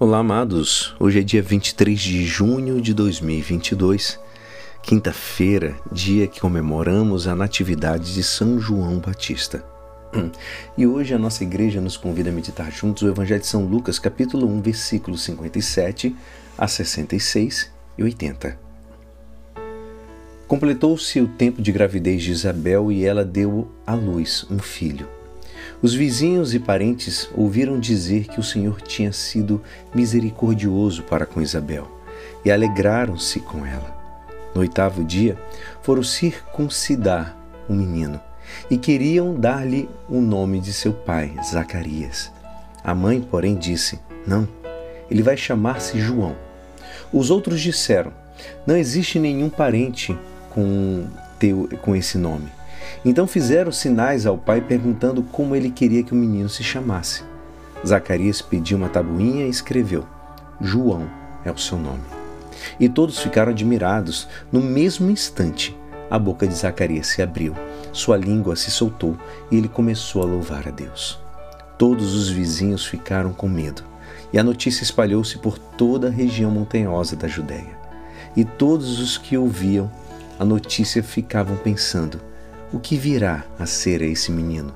Olá, amados. Hoje é dia 23 de junho de 2022, quinta-feira, dia que comemoramos a Natividade de São João Batista. E hoje a nossa igreja nos convida a meditar juntos o Evangelho de São Lucas, capítulo 1, versículos 57 a 66 e 80. Completou-se o tempo de gravidez de Isabel e ela deu à luz um filho. Os vizinhos e parentes ouviram dizer que o Senhor tinha sido misericordioso para com Isabel e alegraram-se com ela. No oitavo dia, foram circuncidar o menino e queriam dar-lhe o nome de seu pai, Zacarias. A mãe, porém, disse: Não, ele vai chamar-se João. Os outros disseram: Não existe nenhum parente com, teu, com esse nome. Então fizeram sinais ao pai perguntando como ele queria que o menino se chamasse. Zacarias pediu uma tabuinha e escreveu: João é o seu nome. E todos ficaram admirados. No mesmo instante, a boca de Zacarias se abriu, sua língua se soltou e ele começou a louvar a Deus. Todos os vizinhos ficaram com medo, e a notícia espalhou-se por toda a região montanhosa da Judéia. E todos os que ouviam a notícia ficavam pensando: o que virá a ser esse menino?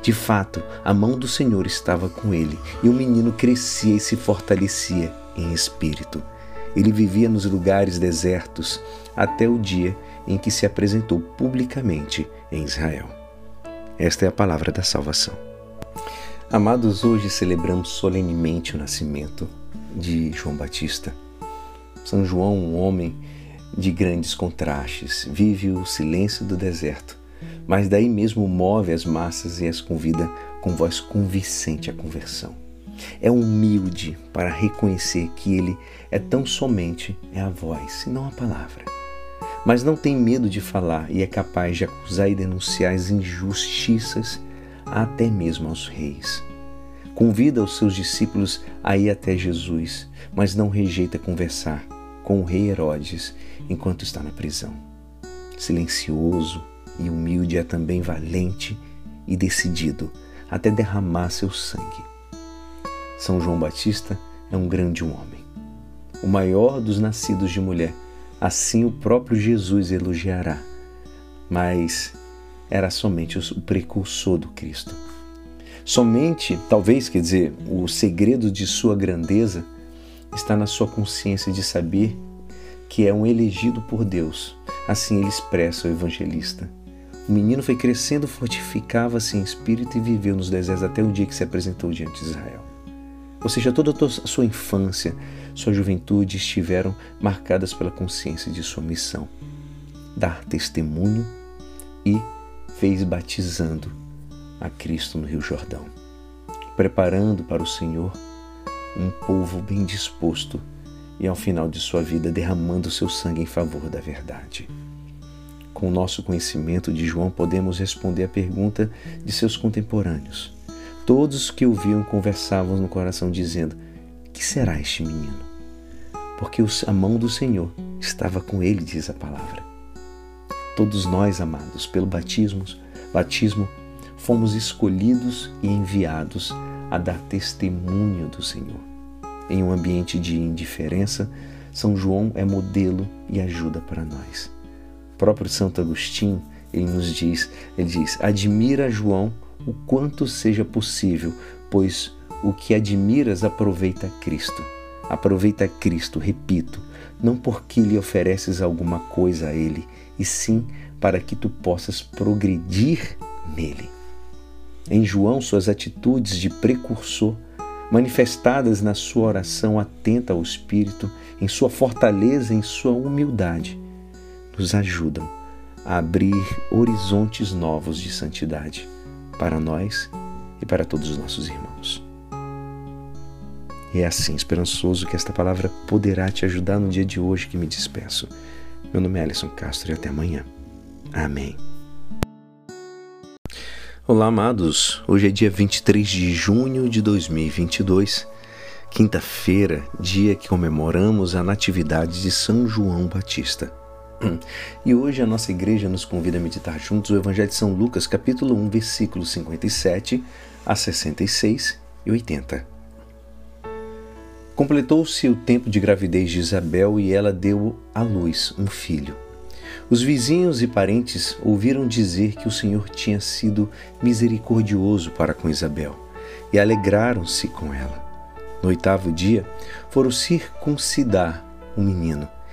De fato, a mão do Senhor estava com ele, e o menino crescia e se fortalecia em espírito. Ele vivia nos lugares desertos até o dia em que se apresentou publicamente em Israel. Esta é a palavra da salvação. Amados, hoje celebramos solenemente o nascimento de João Batista. São João, um homem de grandes contrastes, vive o silêncio do deserto mas daí mesmo move as massas e as convida com voz convincente à conversão. É humilde para reconhecer que ele é tão somente é a voz e não a palavra. Mas não tem medo de falar e é capaz de acusar e denunciar as injustiças até mesmo aos reis. Convida os seus discípulos a ir até Jesus, mas não rejeita conversar com o rei Herodes enquanto está na prisão. Silencioso, e humilde é também valente e decidido até derramar seu sangue. São João Batista é um grande homem, o maior dos nascidos de mulher. Assim o próprio Jesus elogiará, mas era somente o precursor do Cristo. Somente, talvez, quer dizer, o segredo de sua grandeza está na sua consciência de saber que é um elegido por Deus. Assim ele expressa o evangelista. O menino foi crescendo, fortificava-se em espírito e viveu nos desertos até o dia que se apresentou diante de Israel. Ou seja, toda a sua infância, sua juventude estiveram marcadas pela consciência de sua missão, dar testemunho e fez batizando a Cristo no Rio Jordão, preparando para o Senhor um povo bem disposto e ao final de sua vida derramando seu sangue em favor da verdade. Com o nosso conhecimento de João, podemos responder a pergunta de seus contemporâneos. Todos que o viam conversavam no coração, dizendo: Que será este menino? Porque a mão do Senhor estava com ele, diz a palavra. Todos nós, amados, pelo batismo, batismo, fomos escolhidos e enviados a dar testemunho do Senhor. Em um ambiente de indiferença, São João é modelo e ajuda para nós próprio Santo Agostinho, ele nos diz, ele diz: "Admira João o quanto seja possível, pois o que admiras aproveita Cristo. Aproveita Cristo, repito, não porque lhe ofereces alguma coisa a ele, e sim para que tu possas progredir nele." Em João, suas atitudes de precursor manifestadas na sua oração atenta ao Espírito, em sua fortaleza, em sua humildade, nos ajudam a abrir horizontes novos de santidade para nós e para todos os nossos irmãos. E é assim, esperançoso, que esta palavra poderá te ajudar no dia de hoje que me despeço. Meu nome é Alisson Castro e até amanhã. Amém. Olá, amados. Hoje é dia 23 de junho de 2022, quinta-feira, dia que comemoramos a Natividade de São João Batista. E hoje a nossa igreja nos convida a meditar juntos o Evangelho de São Lucas, capítulo 1, versículos 57 a 66 e 80. Completou-se o tempo de gravidez de Isabel e ela deu à luz um filho. Os vizinhos e parentes ouviram dizer que o Senhor tinha sido misericordioso para com Isabel e alegraram-se com ela. No oitavo dia, foram circuncidar o menino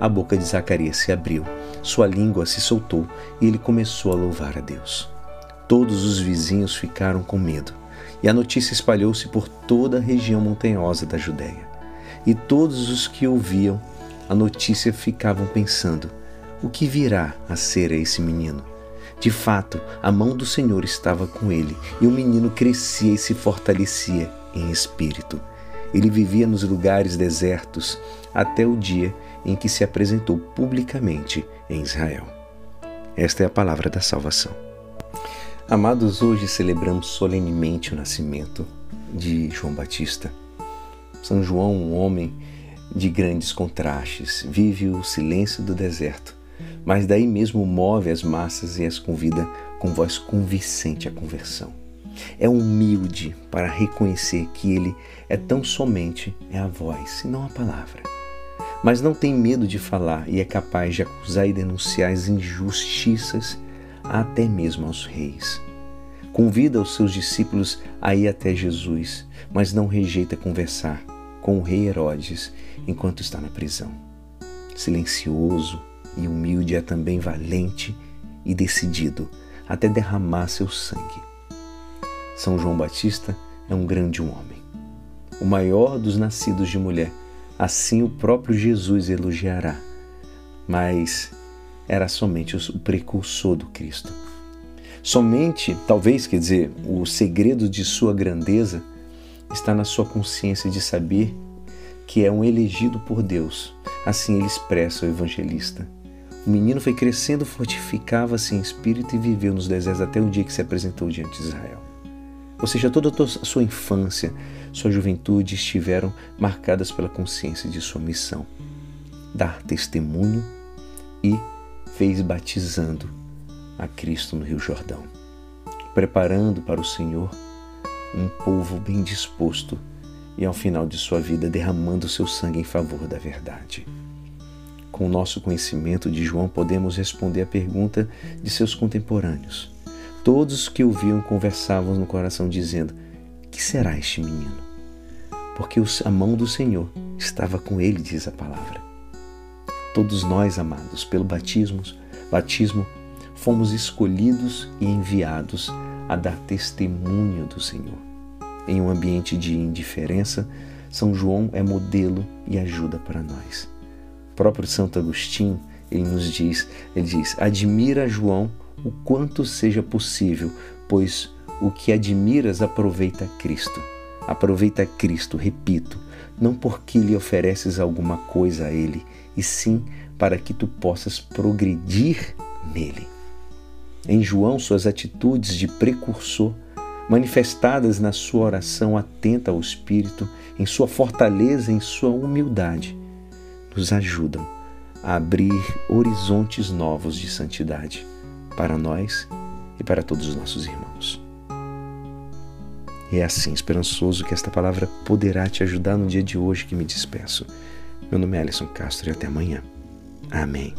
a boca de Zacarias se abriu, sua língua se soltou e ele começou a louvar a Deus. Todos os vizinhos ficaram com medo, e a notícia espalhou-se por toda a região montanhosa da Judéia. E todos os que ouviam a notícia ficavam pensando: o que virá a ser a esse menino? De fato, a mão do Senhor estava com ele, e o menino crescia e se fortalecia em espírito. Ele vivia nos lugares desertos até o dia em que se apresentou publicamente em Israel. Esta é a palavra da salvação. Amados, hoje celebramos solenemente o nascimento de João Batista. São João, um homem de grandes contrastes, vive o silêncio do deserto, mas daí mesmo move as massas e as convida com voz convincente à conversão. É humilde para reconhecer que ele é tão somente é a voz e não a palavra. Mas não tem medo de falar e é capaz de acusar e denunciar as injustiças até mesmo aos reis. Convida os seus discípulos a ir até Jesus, mas não rejeita conversar com o rei Herodes enquanto está na prisão. Silencioso e humilde é também valente e decidido até derramar seu sangue. São João Batista é um grande homem, o maior dos nascidos de mulher. Assim o próprio Jesus elogiará, mas era somente o precursor do Cristo. Somente, talvez, quer dizer, o segredo de sua grandeza está na sua consciência de saber que é um elegido por Deus. Assim ele expressa o evangelista. O menino foi crescendo, fortificava-se em espírito e viveu nos desertos até o dia que se apresentou diante de Israel. Ou seja, toda a sua infância, sua juventude estiveram marcadas pela consciência de sua missão, dar testemunho e fez batizando a Cristo no Rio Jordão, preparando para o Senhor um povo bem disposto e ao final de sua vida derramando seu sangue em favor da verdade. Com o nosso conhecimento de João, podemos responder a pergunta de seus contemporâneos. Todos que o viam conversavam no coração, dizendo: Que será este menino? Porque a mão do Senhor estava com ele, diz a palavra. Todos nós, amados, pelo batismo, batismo, fomos escolhidos e enviados a dar testemunho do Senhor. Em um ambiente de indiferença, São João é modelo e ajuda para nós. O próprio Santo Agostinho, ele nos diz, ele diz: "Admira João o quanto seja possível, pois o que admiras aproveita Cristo. Aproveita Cristo, repito, não porque lhe ofereces alguma coisa a ele, e sim para que tu possas progredir nele." Em João, suas atitudes de precursor, manifestadas na sua oração atenta ao Espírito, em sua fortaleza, em sua humildade, nos ajudam a abrir horizontes novos de santidade para nós e para todos os nossos irmãos. E é assim, esperançoso, que esta palavra poderá te ajudar no dia de hoje que me despeço. Meu nome é Alisson Castro e até amanhã. Amém.